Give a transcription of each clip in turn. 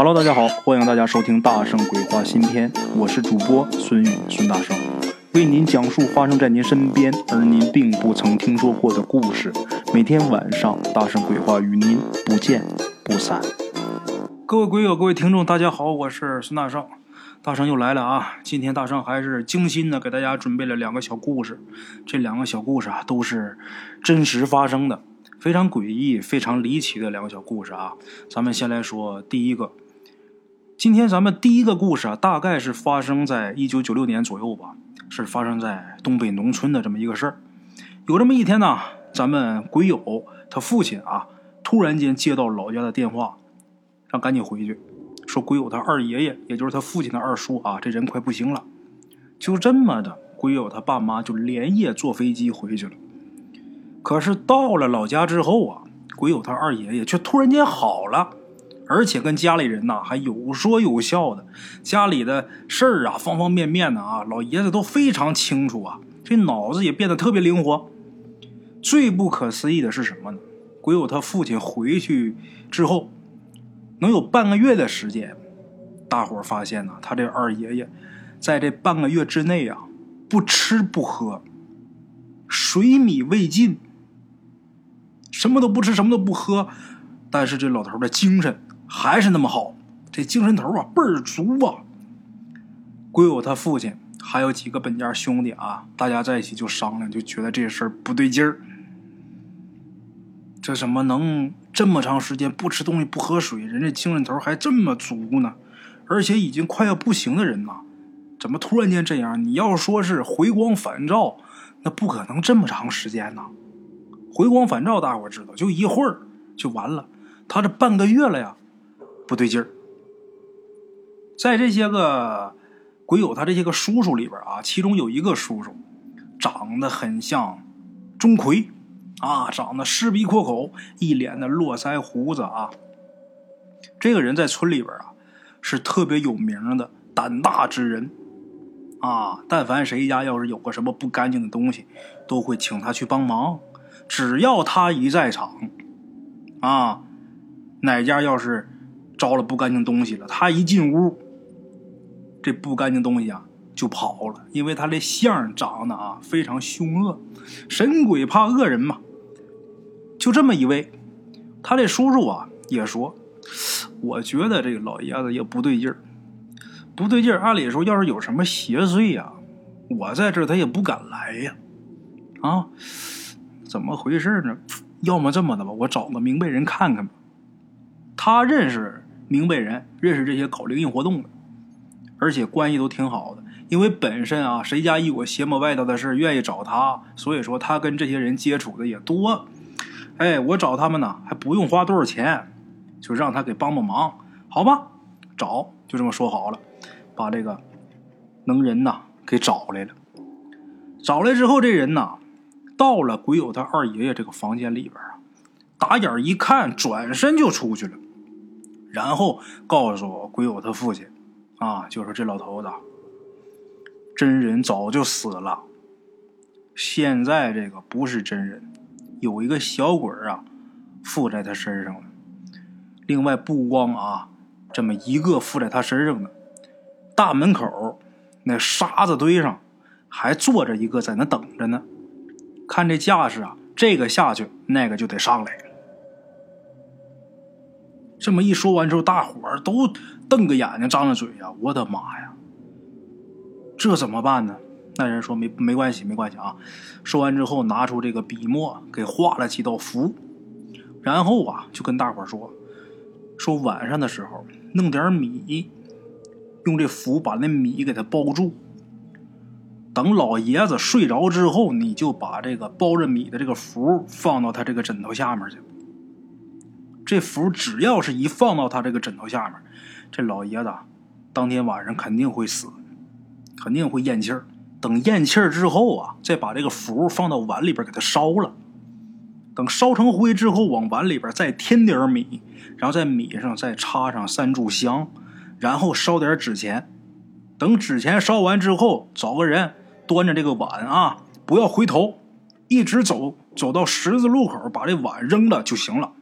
Hello，大家好，欢迎大家收听《大圣鬼话》新篇，我是主播孙宇孙大圣，为您讲述发生在您身边而您并不曾听说过的故事。每天晚上，《大圣鬼话》与您不见不散。各位鬼友，各位听众，大家好，我是孙大圣，大圣又来了啊！今天大圣还是精心的给大家准备了两个小故事，这两个小故事啊都是真实发生的，非常诡异、非常离奇的两个小故事啊。咱们先来说第一个。今天咱们第一个故事啊，大概是发生在一九九六年左右吧，是发生在东北农村的这么一个事儿。有这么一天呢，咱们鬼友他父亲啊，突然间接到老家的电话，让赶紧回去，说鬼友他二爷爷，也就是他父亲的二叔啊，这人快不行了。就这么的，鬼友他爸妈就连夜坐飞机回去了。可是到了老家之后啊，鬼友他二爷爷却突然间好了。而且跟家里人呐还有说有笑的，家里的事儿啊方方面面的啊，老爷子都非常清楚啊，这脑子也变得特别灵活。最不可思议的是什么呢？鬼友他父亲回去之后，能有半个月的时间，大伙儿发现呢，他这二爷爷在这半个月之内啊，不吃不喝，水米未进，什么都不吃，什么都不喝，但是这老头的精神。还是那么好，这精神头啊倍儿足啊！归有他父亲还有几个本家兄弟啊，大家在一起就商量，就觉得这事儿不对劲儿。这怎么能这么长时间不吃东西不喝水，人这精神头还这么足呢？而且已经快要不行的人呐，怎么突然间这样？你要说是回光返照，那不可能这么长时间呐！回光返照，大伙知道，就一会儿就完了。他这半个月了呀！不对劲儿，在这些个鬼友他这些个叔叔里边啊，其中有一个叔叔长得很像钟馗啊，长得狮鼻阔口，一脸的络腮胡子啊。这个人在村里边啊是特别有名的胆大之人啊，但凡谁家要是有个什么不干净的东西，都会请他去帮忙。只要他一在场啊，哪家要是。招了不干净东西了，他一进屋，这不干净东西啊就跑了，因为他这相长得啊非常凶恶，神鬼怕恶人嘛。就这么一位，他这叔叔啊也说，我觉得这个老爷子也不对劲儿，不对劲儿。按理说，要是有什么邪祟呀，我在这他也不敢来呀。啊，怎么回事呢？要么这么的吧，我找个明白人看看吧。他认识。明白人认识这些搞灵异活动的，而且关系都挺好的。因为本身啊，谁家一有邪魔外道的事愿意找他，所以说他跟这些人接触的也多。哎，我找他们呢，还不用花多少钱，就让他给帮帮忙，好吧？找就这么说好了，把这个能人呐给找来了。找来之后，这人呐到了鬼友他二爷爷这个房间里边啊，打眼一看，转身就出去了。然后告诉我鬼友他父亲，啊，就说这老头子真人早就死了，现在这个不是真人，有一个小鬼啊附在他身上了。另外不光啊这么一个附在他身上的，大门口那沙子堆上还坐着一个在那等着呢。看这架势啊，这个下去，那个就得上来。这么一说完之后，大伙儿都瞪个眼睛，张着嘴呀！我的妈呀，这怎么办呢？那人说没没关系，没关系啊。说完之后，拿出这个笔墨，给画了几道符，然后啊，就跟大伙儿说：说晚上的时候弄点米，用这符把那米给它包住。等老爷子睡着之后，你就把这个包着米的这个符放到他这个枕头下面去。这符只要是一放到他这个枕头下面，这老爷子当天晚上肯定会死，肯定会咽气儿。等咽气儿之后啊，再把这个符放到碗里边给他烧了。等烧成灰之后，往碗里边再添点米，然后在米上再插上三炷香，然后烧点纸钱。等纸钱烧完之后，找个人端着这个碗啊，不要回头，一直走走到十字路口，把这碗扔了就行了。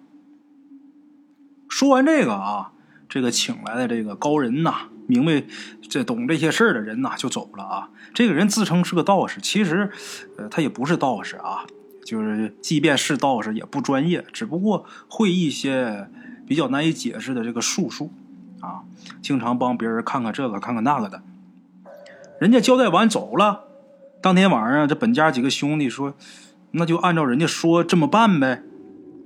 说完这个啊，这个请来的这个高人呐，明白这懂这些事儿的人呐，就走了啊。这个人自称是个道士，其实，呃，他也不是道士啊，就是即便是道士也不专业，只不过会一些比较难以解释的这个术数啊，经常帮别人看看这个看看那个的。人家交代完走了，当天晚上这本家几个兄弟说，那就按照人家说这么办呗，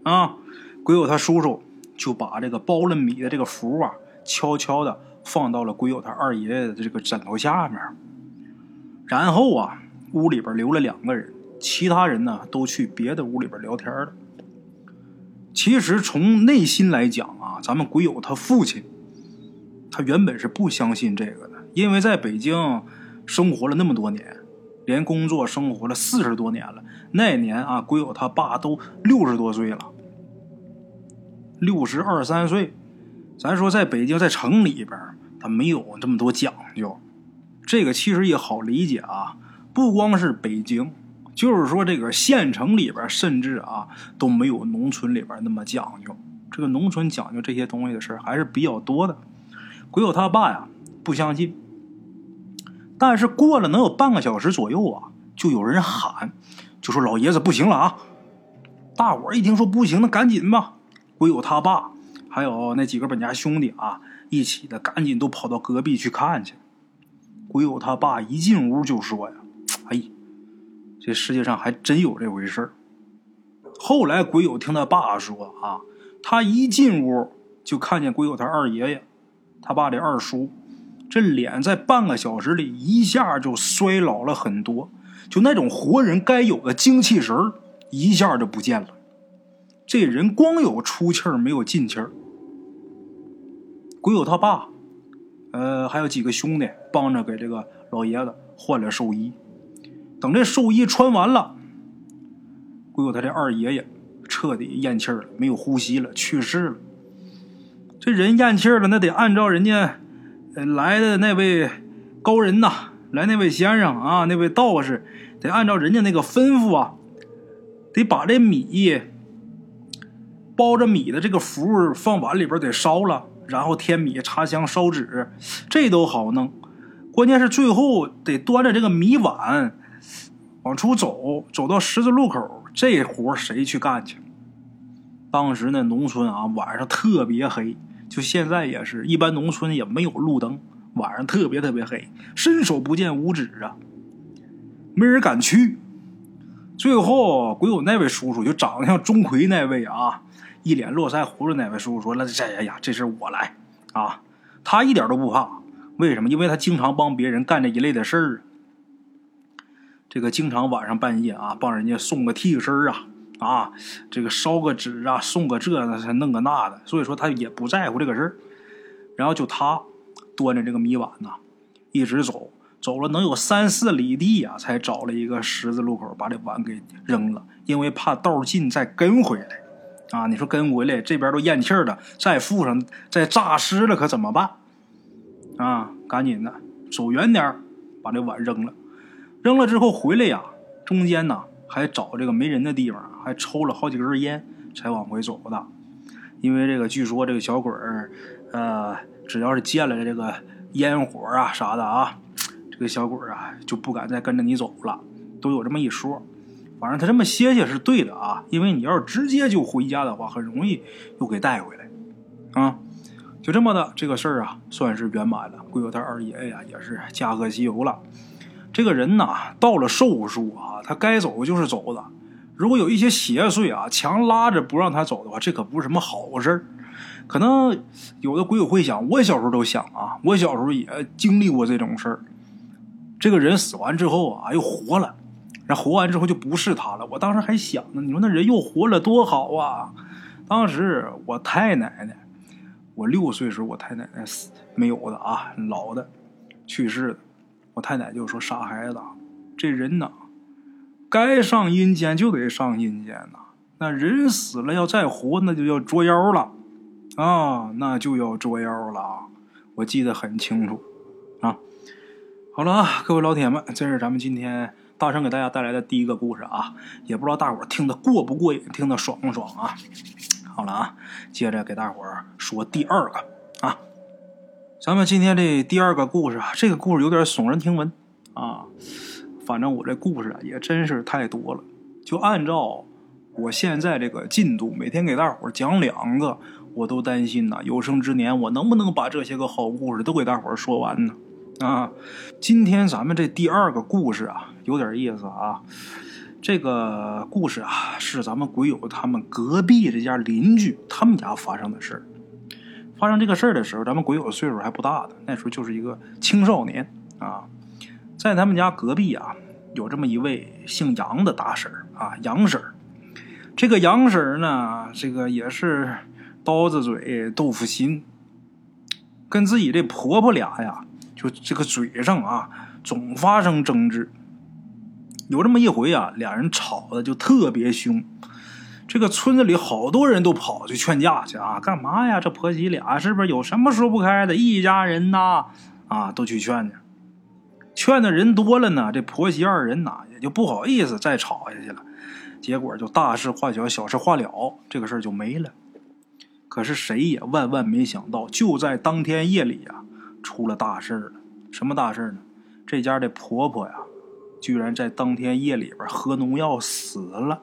啊，鬼友他叔叔。就把这个包了米的这个符啊，悄悄的放到了鬼友他二爷爷的这个枕头下面。然后啊，屋里边留了两个人，其他人呢都去别的屋里边聊天了。其实从内心来讲啊，咱们鬼友他父亲，他原本是不相信这个的，因为在北京生活了那么多年，连工作生活了四十多年了。那年啊，鬼友他爸都六十多岁了。六十二三岁，咱说在北京，在城里边，他没有这么多讲究。这个其实也好理解啊，不光是北京，就是说这个县城里边，甚至啊都没有农村里边那么讲究。这个农村讲究这些东西的事还是比较多的。鬼友他爸呀不相信，但是过了能有半个小时左右啊，就有人喊，就说老爷子不行了啊！大伙一听说不行，那赶紧吧。鬼友他爸，还有那几个本家兄弟啊，一起的赶紧都跑到隔壁去看去。鬼友他爸一进屋就说呀：“哎，这世界上还真有这回事儿。”后来鬼友听他爸说啊，他一进屋就看见鬼友他二爷爷，他爸的二叔，这脸在半个小时里一下就衰老了很多，就那种活人该有的精气神儿一下就不见了。这人光有出气儿，没有进气儿。鬼友他爸，呃，还有几个兄弟帮着给这个老爷子换了寿衣。等这寿衣穿完了，鬼友他这二爷爷彻底咽气儿了，没有呼吸了，去世了。这人咽气儿了，那得按照人家来的那位高人呐，来那位先生啊，那位道士，得按照人家那个吩咐啊，得把这米。包着米的这个符放碗里边得烧了，然后添米、插香、烧纸，这都好弄。关键是最后得端着这个米碗往出走，走到十字路口，这活谁去干去？当时那农村啊，晚上特别黑，就现在也是一般农村也没有路灯，晚上特别特别黑，伸手不见五指啊，没人敢去。最后鬼友那位叔叔就长得像钟馗那位啊。一脸络腮胡子那位叔叔说：“那这哎呀，这事我来啊！他一点都不怕，为什么？因为他经常帮别人干这一类的事儿。这个经常晚上半夜啊，帮人家送个替身啊，啊，这个烧个纸啊，送个这弄个那的，所以说他也不在乎这个事儿。然后就他端着这个米碗呐，一直走，走了能有三四里地啊，才找了一个十字路口，把这碗给扔了，因为怕道近再跟回来。”啊，你说跟回来这边都咽气了，再附上再诈尸了，可怎么办？啊，赶紧的走远点把这碗扔了。扔了之后回来呀，中间呢还找这个没人的地方，还抽了好几根烟才往回走的。因为这个据说这个小鬼儿，呃，只要是见了这个烟火啊啥的啊，这个小鬼儿啊就不敢再跟着你走了，都有这么一说。反正他这么歇歇是对的啊，因为你要是直接就回家的话，很容易又给带回来，啊，就这么的这个事儿啊，算是圆满了。鬼友他二爷呀，也是驾鹤西游了。这个人呐，到了寿数啊，他该走就是走的。如果有一些邪祟啊，强拉着不让他走的话，这可不是什么好事儿。可能有的鬼友会想，我小时候都想啊，我小时候也经历过这种事儿。这个人死完之后啊，又活了。那活完之后就不是他了。我当时还想呢，你说那人又活了多好啊！当时我太奶奶，我六岁时候我太奶奶死没有的啊，老的去世的。我太奶就说：“傻孩子，这人呐，该上阴间就得上阴间呐。那人死了要再活，那就要捉妖了啊，那就要捉妖了。我记得很清楚啊。好了啊，各位老铁们，这是咱们今天。大圣给大家带来的第一个故事啊，也不知道大伙听得过不过瘾，听得爽不爽啊？好了啊，接着给大伙说第二个啊。咱们今天这第二个故事啊，这个故事有点耸人听闻啊。反正我这故事啊也真是太多了，就按照我现在这个进度，每天给大伙讲两个，我都担心呐，有生之年我能不能把这些个好故事都给大伙说完呢？啊，今天咱们这第二个故事啊，有点意思啊。这个故事啊，是咱们鬼友他们隔壁这家邻居他们家发生的事发生这个事儿的时候，咱们鬼友岁数还不大的，那时候就是一个青少年啊。在他们家隔壁啊，有这么一位姓杨的大婶啊，杨婶这个杨婶呢，这个也是刀子嘴豆腐心，跟自己这婆婆俩呀，就这个嘴上啊，总发生争执。有这么一回啊，俩人吵的就特别凶。这个村子里好多人都跑去劝架去啊，干嘛呀？这婆媳俩是不是有什么说不开的？一家人呐，啊，都去劝去。劝的人多了呢，这婆媳二人呐也就不好意思再吵下去了，结果就大事化小，小事化了，这个事儿就没了。可是谁也万万没想到，就在当天夜里呀，出了大事了。什么大事呢？这家的婆婆呀，居然在当天夜里边喝农药死了。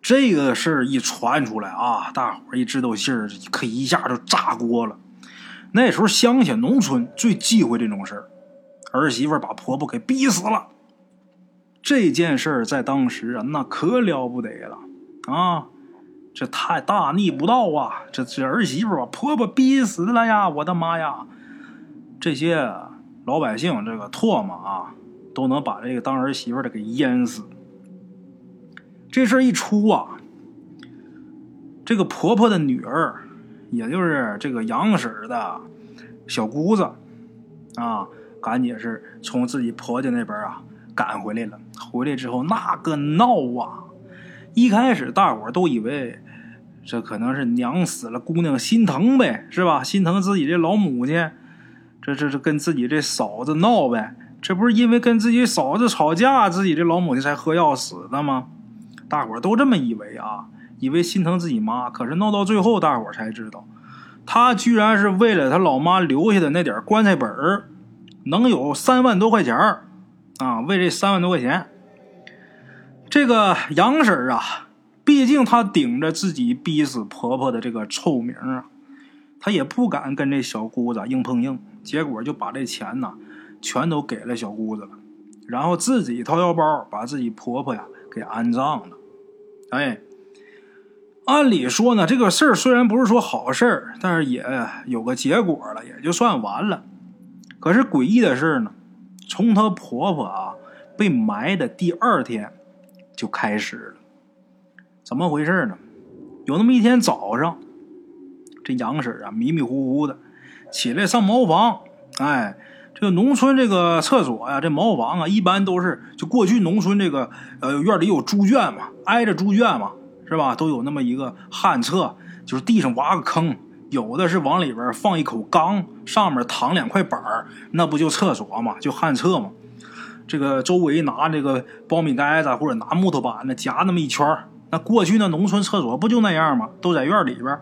这个事儿一传出来啊，大伙一知道信儿，可一下就炸锅了。那时候乡下农村最忌讳这种事儿，儿媳妇把婆婆给逼死了。这件事儿在当时啊，那可了不得了啊！这太大逆不道啊！这这儿媳妇把婆婆逼死了呀！我的妈呀！这些老百姓这个唾沫啊，都能把这个当儿媳妇的给淹死。这事儿一出啊，这个婆婆的女儿。也就是这个杨婶的小姑子啊，赶紧是从自己婆家那边啊赶回来了。回来之后那个闹啊！一开始大伙都以为这可能是娘死了，姑娘心疼呗，是吧？心疼自己这老母亲，这这是跟自己这嫂子闹呗。这不是因为跟自己嫂子吵架，自己这老母亲才喝药死的吗？大伙都这么以为啊。以为心疼自己妈，可是闹到最后，大伙才知道，他居然是为了他老妈留下的那点棺材本儿，能有三万多块钱啊！为这三万多块钱，这个杨婶啊，毕竟她顶着自己逼死婆婆的这个臭名啊，她也不敢跟这小姑子硬碰硬，结果就把这钱呢，全都给了小姑子了，然后自己掏腰包把自己婆婆呀给安葬了，哎。按理说呢，这个事儿虽然不是说好事儿，但是也有个结果了，也就算完了。可是诡异的事呢，从她婆婆啊被埋的第二天就开始了。怎么回事呢？有那么一天早上，这杨婶啊迷迷糊糊的起来上茅房。哎，这个农村这个厕所呀，这茅房啊，一般都是就过去农村这个呃院里有猪圈嘛，挨着猪圈嘛。是吧？都有那么一个旱厕，就是地上挖个坑，有的是往里边放一口缸，上面躺两块板儿，那不就厕所嘛？就旱厕嘛。这个周围拿这个苞米杆子或者拿木头板子夹那么一圈那过去那农村厕所不就那样吗？都在院里边。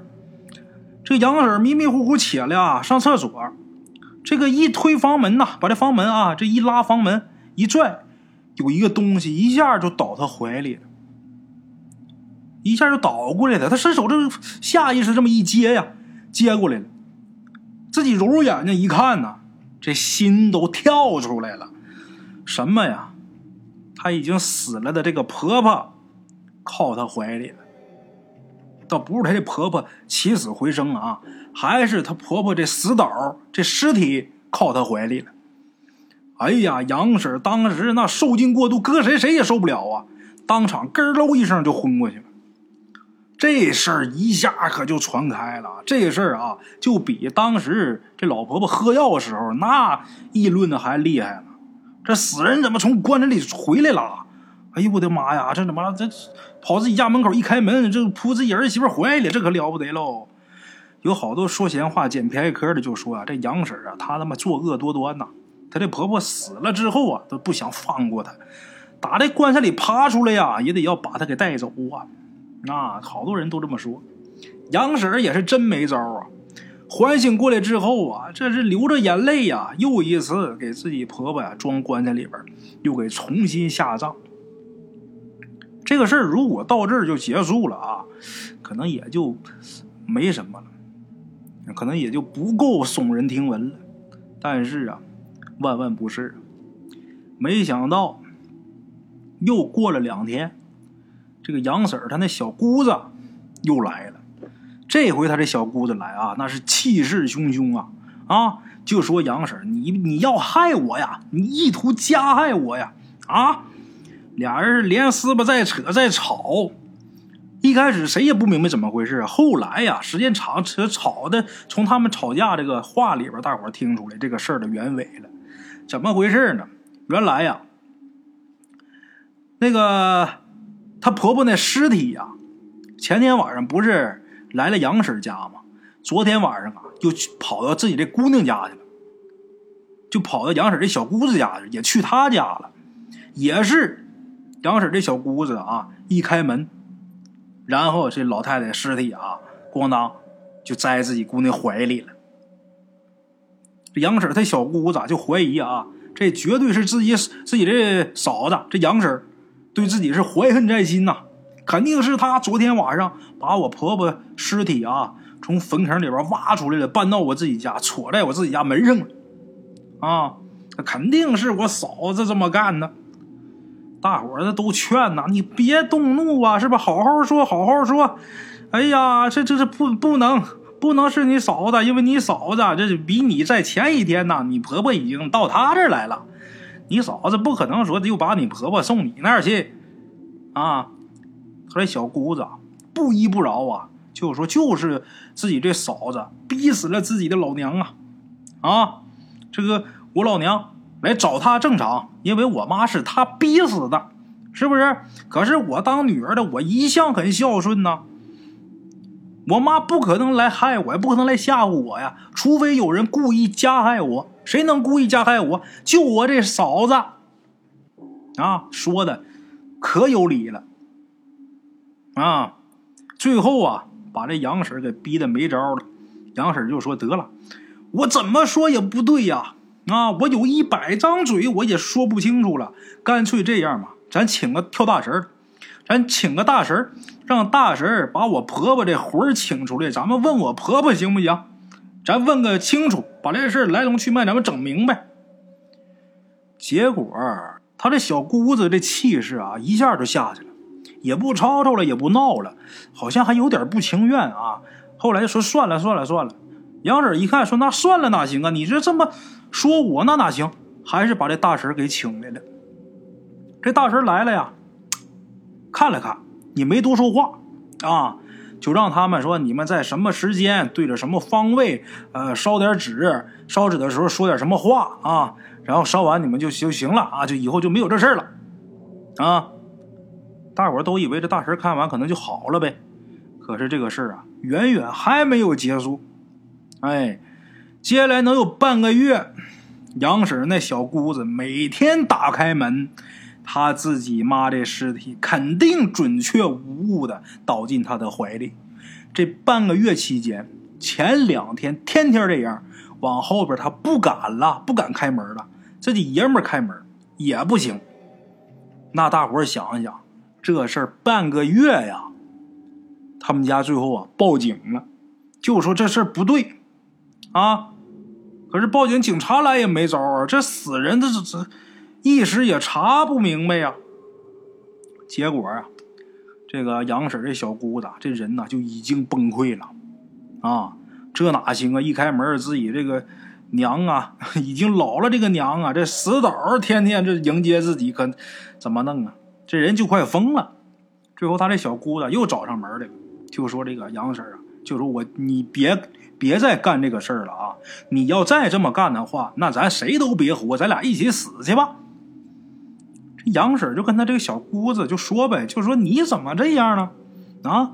这杨婶迷迷糊糊起来啊，上厕所，这个一推房门呐，把这房门啊，这一拉房门一拽，有一个东西一下就倒她怀里了。一下就倒过来了，他伸手这下意识这么一接呀，接过来了。自己揉揉眼睛一看呢，这心都跳出来了。什么呀？他已经死了的这个婆婆靠他怀里了。倒不是他这婆婆起死回生啊，还是他婆婆这死倒这尸体靠他怀里了。哎呀，杨婶当时那受惊过度，搁谁谁也受不了啊，当场咯喽一声就昏过去了。这事儿一下可就传开了，这事儿啊，就比当时这老婆婆喝药的时候那议论的还厉害呢。这死人怎么从棺材里回来了？哎呦我的妈呀！这怎么这跑自己家门口一开门，这扑自己儿媳妇怀里，这可了不得喽！有好多说闲话、捡便宜嗑的就说啊，这杨婶啊，她他妈作恶多端呐！她这婆婆死了之后啊，都不想放过她，打这棺材里爬出来呀，也得要把她给带走啊！那好多人都这么说，杨婶也是真没招啊！缓醒过来之后啊，这是流着眼泪呀，又一次给自己婆婆呀装棺材里边，又给重新下葬。这个事儿如果到这儿就结束了啊，可能也就没什么了，可能也就不够耸人听闻了。但是啊，万万不是，没想到又过了两天，这个杨婶儿她那小姑子又来了。这回她这小姑子来啊，那是气势汹汹啊啊！就说杨婶你你要害我呀，你意图加害我呀啊！俩人连撕巴再扯再吵，一开始谁也不明白怎么回事后来呀，时间长，扯吵的从他们吵架这个话里边，大伙听出来这个事儿的原委了。怎么回事呢？原来呀，那个她婆婆那尸体呀，前天晚上不是。来了杨婶家吗，昨天晚上啊，又去跑到自己这姑娘家去了，就跑到杨婶这小姑子家去，也去她家了，也是杨婶这小姑子啊，一开门，然后这老太太尸体啊，咣当就栽自己姑娘怀里了。这杨婶她小姑子就怀疑啊，这绝对是自己自己的嫂子，这杨婶对自己是怀恨在心呐。肯定是她昨天晚上把我婆婆尸体啊从坟坑里边挖出来了，搬到我自己家，戳在我自己家门上了。啊，肯定是我嫂子这么干的。大伙儿都劝呐，你别动怒啊，是吧？好好说，好好说。哎呀，这这是不不能不能是你嫂子，因为你嫂子这比你在前一天呐，你婆婆已经到她这儿来了，你嫂子不可能说就把你婆婆送你那儿去啊。他这小姑子不依不饶啊，就说就是自己这嫂子逼死了自己的老娘啊！啊，这个我老娘来找他正常，因为我妈是他逼死的，是不是？可是我当女儿的，我一向很孝顺呐。我妈不可能来害我，也不可能来吓唬我呀，除非有人故意加害我。谁能故意加害我？就我这嫂子啊！说的可有理了。啊，最后啊，把这杨婶给逼得没招了。杨婶就说：“得了，我怎么说也不对呀！啊我有一百张嘴，我也说不清楚了。干脆这样吧，咱请个跳大神咱请个大神让大神把我婆婆这魂请出来，咱们问我婆婆行不行？咱问个清楚，把这事来龙去脉咱们整明白。结果他这小姑子这气势啊，一下就下去了。”也不吵吵了，也不闹了，好像还有点不情愿啊。后来就说算了，算了，算了。杨婶一看，说那算了哪行啊？你这这么说我那哪行？还是把这大婶给请来了。这大婶来了呀，看了看，也没多说话啊，就让他们说你们在什么时间对着什么方位，呃，烧点纸，烧纸的时候说点什么话啊，然后烧完你们就就行了啊，就以后就没有这事了啊。大伙都以为这大神看完可能就好了呗，可是这个事儿啊，远远还没有结束。哎，接下来能有半个月，杨婶那小姑子每天打开门，她自己妈这尸体肯定准确无误的倒进她的怀里。这半个月期间，前两天天天这样，往后边她不敢了，不敢开门了。自己爷们开门也不行。那大伙想一想。这事儿半个月呀，他们家最后啊报警了，就说这事儿不对，啊，可是报警警察来也没招啊，这死人这这一时也查不明白呀。结果啊，这个杨婶这小姑子这人呢就已经崩溃了，啊，这哪行啊？一开门自己这个娘啊 已经老了，这个娘啊这死倒天天这迎接自己，可怎么弄啊？这人就快疯了，最后他这小姑子又找上门来了，就说这个杨婶啊，就说我你别别再干这个事儿了啊！你要再这么干的话，那咱谁都别活，咱俩一起死去吧。这杨婶就跟他这个小姑子就说呗，就说你怎么这样呢？啊，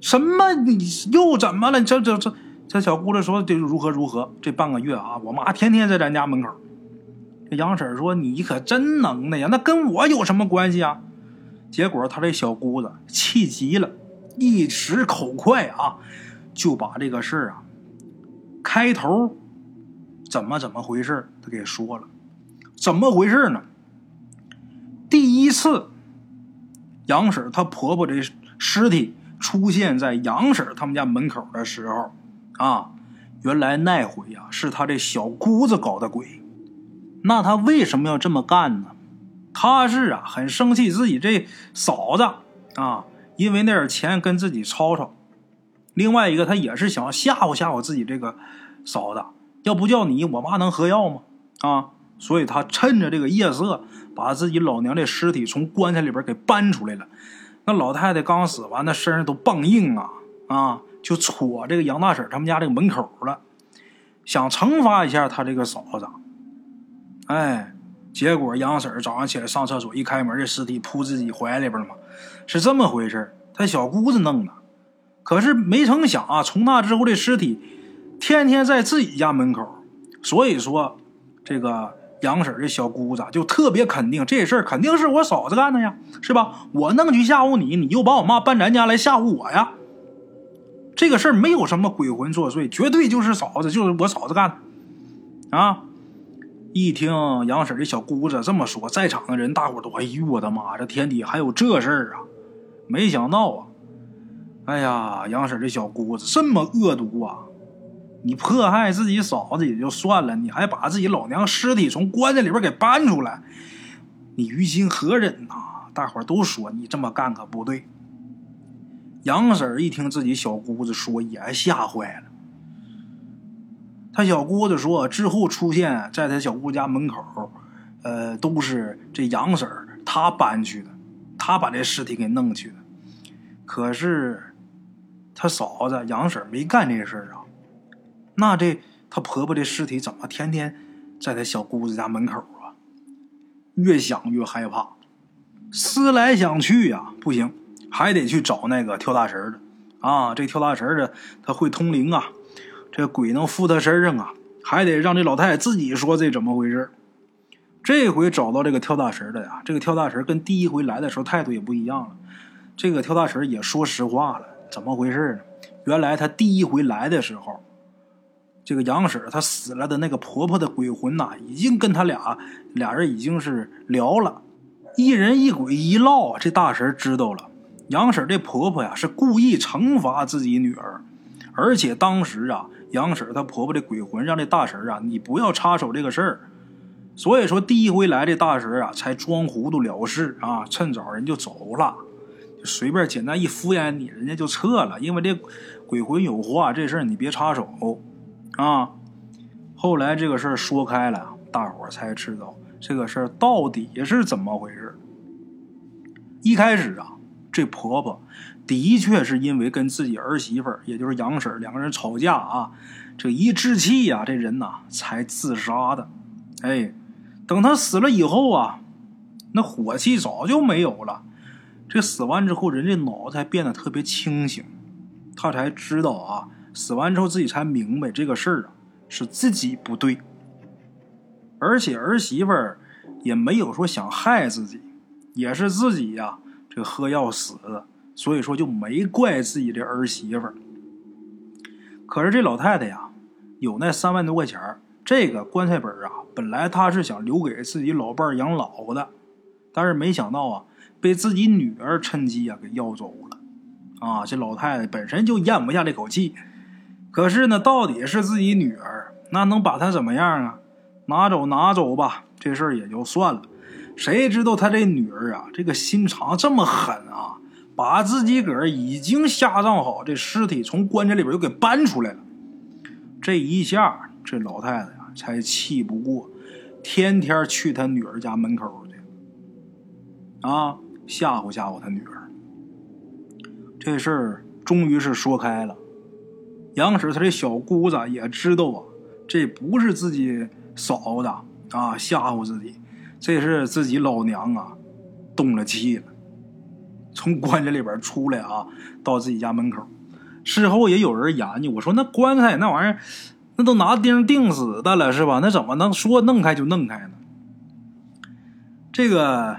什么你又怎么了？这这这这小姑子说这如何如何？这半个月啊，我妈天天在咱家门口。这杨婶说：“你可真能耐呀，那跟我有什么关系啊？”结果他这小姑子气急了，一时口快啊，就把这个事儿啊开头怎么怎么回事他给说了。怎么回事呢？第一次，杨婶她婆婆这尸体出现在杨婶他们家门口的时候，啊，原来那回呀是她这小姑子搞的鬼。那她为什么要这么干呢？她是啊很生气自己这嫂子啊，因为那点钱跟自己吵吵。另外一个，他也是想吓唬吓唬自己这个嫂子，要不叫你我妈能喝药吗？啊！所以他趁着这个夜色，把自己老娘的尸体从棺材里边给搬出来了。那老太太刚死完，那身上都棒硬啊啊，就戳这个杨大婶他们家这个门口了，想惩罚一下他这个嫂子。哎，结果杨婶早上起来上厕所，一开门，这尸体扑自己怀里边了嘛，是这么回事他小姑子弄的，可是没成想啊，从那之后这尸体天天在自己家门口，所以说这个。杨婶这小姑子就特别肯定这事儿肯定是我嫂子干的呀，是吧？我弄去吓唬你，你又把我妈搬咱家来吓唬我呀？这个事儿没有什么鬼魂作祟，绝对就是嫂子，就是我嫂子干的啊！一听杨婶这小姑子这么说，在场的人大伙都哎呦我的妈，这天底还有这事儿啊！没想到啊，哎呀，杨婶这小姑子这么恶毒啊！你迫害自己嫂子也就算了，你还把自己老娘尸体从棺材里边给搬出来，你于心何忍呐？大伙都说你这么干可不对。杨婶一听自己小姑子说，也吓坏了。他小姑子说，之后出现在他小姑家门口，呃，都是这杨婶她搬去的，她把这尸体给弄去的。可是他嫂子杨婶没干这事啊。那这她婆婆的尸体怎么天天在她小姑子家门口啊？越想越害怕，思来想去呀，不行，还得去找那个跳大神的啊！这跳大神的他会通灵啊，这鬼能附他身上啊，还得让这老太太自己说这怎么回事。这回找到这个跳大神的呀，这个跳大神跟第一回来的时候态度也不一样了。这个跳大神也说实话了，怎么回事呢？原来他第一回来的时候。这个杨婶她死了的那个婆婆的鬼魂呐，已经跟他俩俩人已经是聊了，一人一鬼一唠，这大神知道了。杨婶这婆婆呀是故意惩罚自己女儿，而且当时啊，杨婶她婆婆的鬼魂让这大婶啊，你不要插手这个事儿。所以说第一回来这大婶啊，才装糊涂了事啊，趁早人就走了，就随便简单一敷衍你，人家就撤了。因为这鬼魂有话，这事儿你别插手。啊，后来这个事儿说开了，大伙才知道这个事儿到底是怎么回事。一开始啊，这婆婆的确是因为跟自己儿媳妇儿，也就是杨婶两个人吵架啊，这一置气呀，这人呐才自杀的。哎，等她死了以后啊，那火气早就没有了。这死完之后，人这脑才变得特别清醒，她才知道啊。死完之后，自己才明白这个事儿啊，是自己不对，而且儿媳妇儿也没有说想害自己，也是自己呀，这喝药死的，所以说就没怪自己的儿媳妇。可是这老太太呀，有那三万多块钱这个棺材本啊，本来她是想留给自己老伴养老的，但是没想到啊，被自己女儿趁机啊给要走了。啊，这老太太本身就咽不下这口气。可是呢，到底是自己女儿，那能把她怎么样啊？拿走拿走吧，这事儿也就算了。谁知道他这女儿啊，这个心肠这么狠啊，把自己个已经下葬好这尸体从棺材里边又给搬出来了。这一下，这老太太呀才气不过，天天去他女儿家门口去，啊，吓唬吓唬他女儿。这事儿终于是说开了。杨婶她这小姑子也知道啊，这不是自己嫂子啊吓唬自己，这是自己老娘啊动了气了，从棺材里边出来啊，到自己家门口。事后也有人研究，我说那棺材那玩意儿，那都拿钉钉死的了是吧？那怎么能说弄开就弄开呢？这个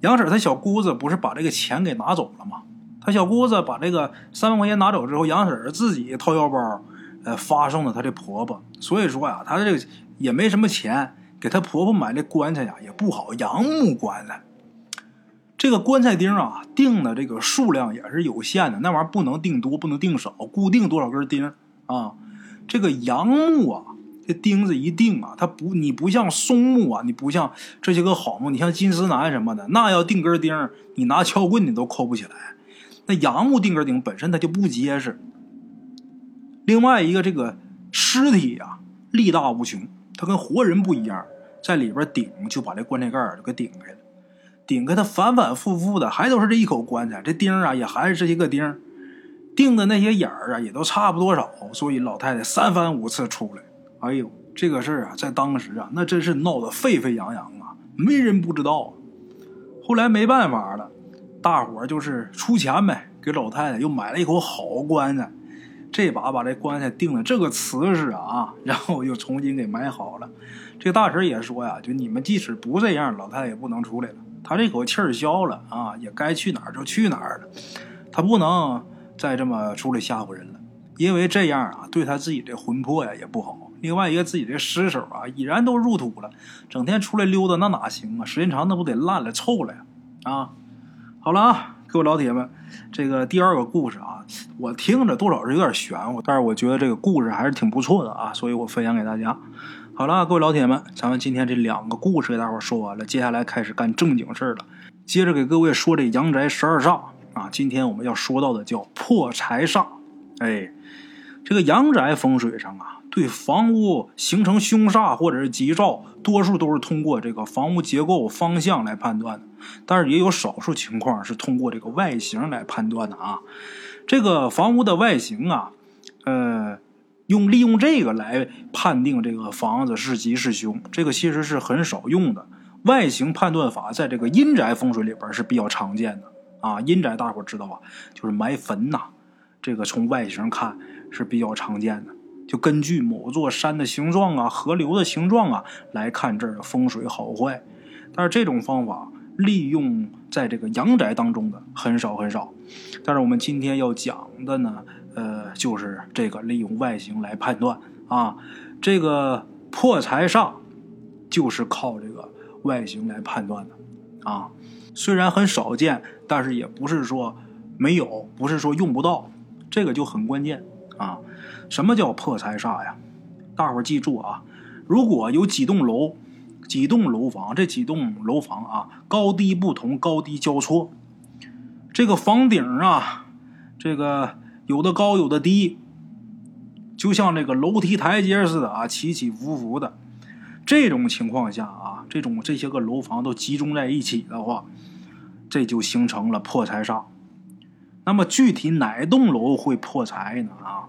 杨婶她小姑子不是把这个钱给拿走了吗？她小姑子把这个三万块钱拿走之后，杨婶自己掏腰包，呃发送了她的婆婆。所以说呀，她这个也没什么钱，给她婆婆买的棺材呀也不好，杨木棺材。这个棺材钉啊，钉的这个数量也是有限的，那玩意儿不能钉多，不能钉少，固定多少根钉啊。这个杨木啊，这钉子一钉啊，它不，你不像松木啊，你不像这些个好木，你像金丝楠什么的，那要钉根钉，你拿撬棍你都扣不起来。那杨木钉根钉本身它就不结实。另外一个，这个尸体呀，力大无穷，它跟活人不一样，在里边顶就把这棺材盖儿给顶开了。顶开它反反复复的，还都是这一口棺材，这钉啊也还是这些个钉，钉的那些眼儿啊也都差不多少，所以老太太三番五次出来。哎呦，这个事儿啊，在当时啊，那真是闹得沸沸扬扬啊，没人不知道。后来没办法了，大伙儿就是出钱呗，给老太太又买了一口好棺材，这把把这棺材定的这个瓷实啊，然后又重新给埋好了。这大婶也说呀，就你们即使不这样，老太太也不能出来了。他这口气儿消了啊，也该去哪儿就去哪儿了。他不能再这么出来吓唬人了，因为这样啊，对他自己的魂魄呀也不好。另外一个，自己的尸首啊，已然都入土了，整天出来溜达那哪行啊？时间长那不得烂了臭了呀？啊，好了啊，各位老铁们，这个第二个故事啊，我听着多少是有点玄乎，但是我觉得这个故事还是挺不错的啊，所以我分享给大家。好了，各位老铁们，咱们今天这两个故事给大伙说完了，接下来开始干正经事儿了。接着给各位说这阳宅十二煞啊，今天我们要说到的叫破财煞。哎，这个阳宅风水上啊，对房屋形成凶煞或者是吉兆，多数都是通过这个房屋结构方向来判断的，但是也有少数情况是通过这个外形来判断的啊。这个房屋的外形啊，呃。用利用这个来判定这个房子是吉是凶，这个其实是很少用的。外形判断法在这个阴宅风水里边是比较常见的啊。阴宅大伙知道吧？就是埋坟呐，这个从外形看是比较常见的。就根据某座山的形状啊、河流的形状啊来看这儿的风水好坏。但是这种方法利用在这个阳宅当中的很少很少。但是我们今天要讲的呢。呃，就是这个利用外形来判断啊，这个破财煞就是靠这个外形来判断的啊。虽然很少见，但是也不是说没有，不是说用不到，这个就很关键啊。什么叫破财煞呀？大伙儿记住啊，如果有几栋楼、几栋楼房，这几栋楼房啊高低不同、高低交错，这个房顶啊，这个。有的高，有的低，就像这个楼梯台阶似的啊，起起伏伏的。这种情况下啊，这种这些个楼房都集中在一起的话，这就形成了破财煞。那么具体哪栋楼会破财呢？啊，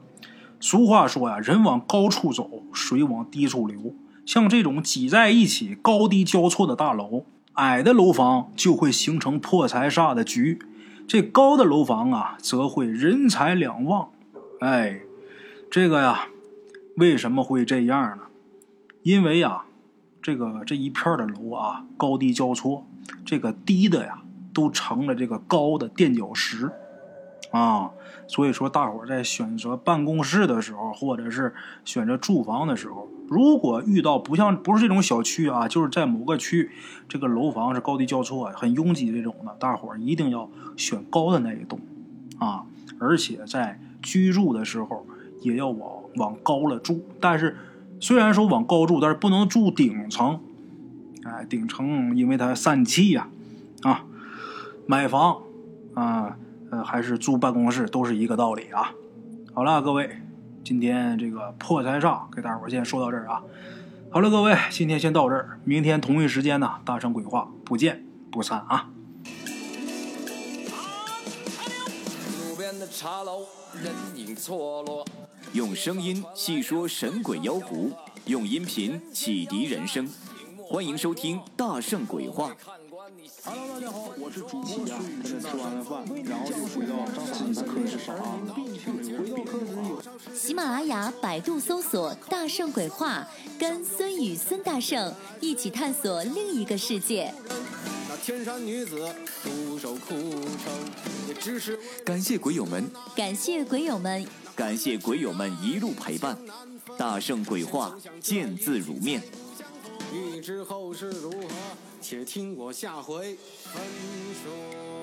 俗话说呀，人往高处走，水往低处流。像这种挤在一起、高低交错的大楼，矮的楼房就会形成破财煞的局。这高的楼房啊，则会人财两旺。哎，这个呀，为什么会这样呢？因为呀，这个这一片的楼啊，高低交错，这个低的呀，都成了这个高的垫脚石。啊，所以说大伙在选择办公室的时候，或者是选择住房的时候，如果遇到不像不是这种小区啊，就是在某个区，这个楼房是高低交错、很拥挤这种的，大伙一定要选高的那一栋，啊，而且在居住的时候也要往往高了住。但是虽然说往高住，但是不能住顶层，哎，顶层因为它散气呀，啊，买房啊。还是租办公室都是一个道理啊。好了，各位，今天这个破财煞给大伙儿先说到这儿啊。好了，各位，今天先到这儿，明天同一时间呢，大圣鬼话不见不散啊。路边的茶楼，人影错落用声音细说神鬼妖狐，用音频启迪人生，欢迎收听大圣鬼话。Hello，大家好，我是主播呀。现在吃完了饭，然后就回到自己的课室上啊。喜马拉雅、百度搜索“大圣鬼话”，跟孙宇、孙大圣一起探索另一个世界。那天山女子独守空城，也只是感谢鬼友们，感谢鬼友们。感谢鬼友们一路陪伴，大圣鬼话见字如面。欲知后事如何，且听我下回分说。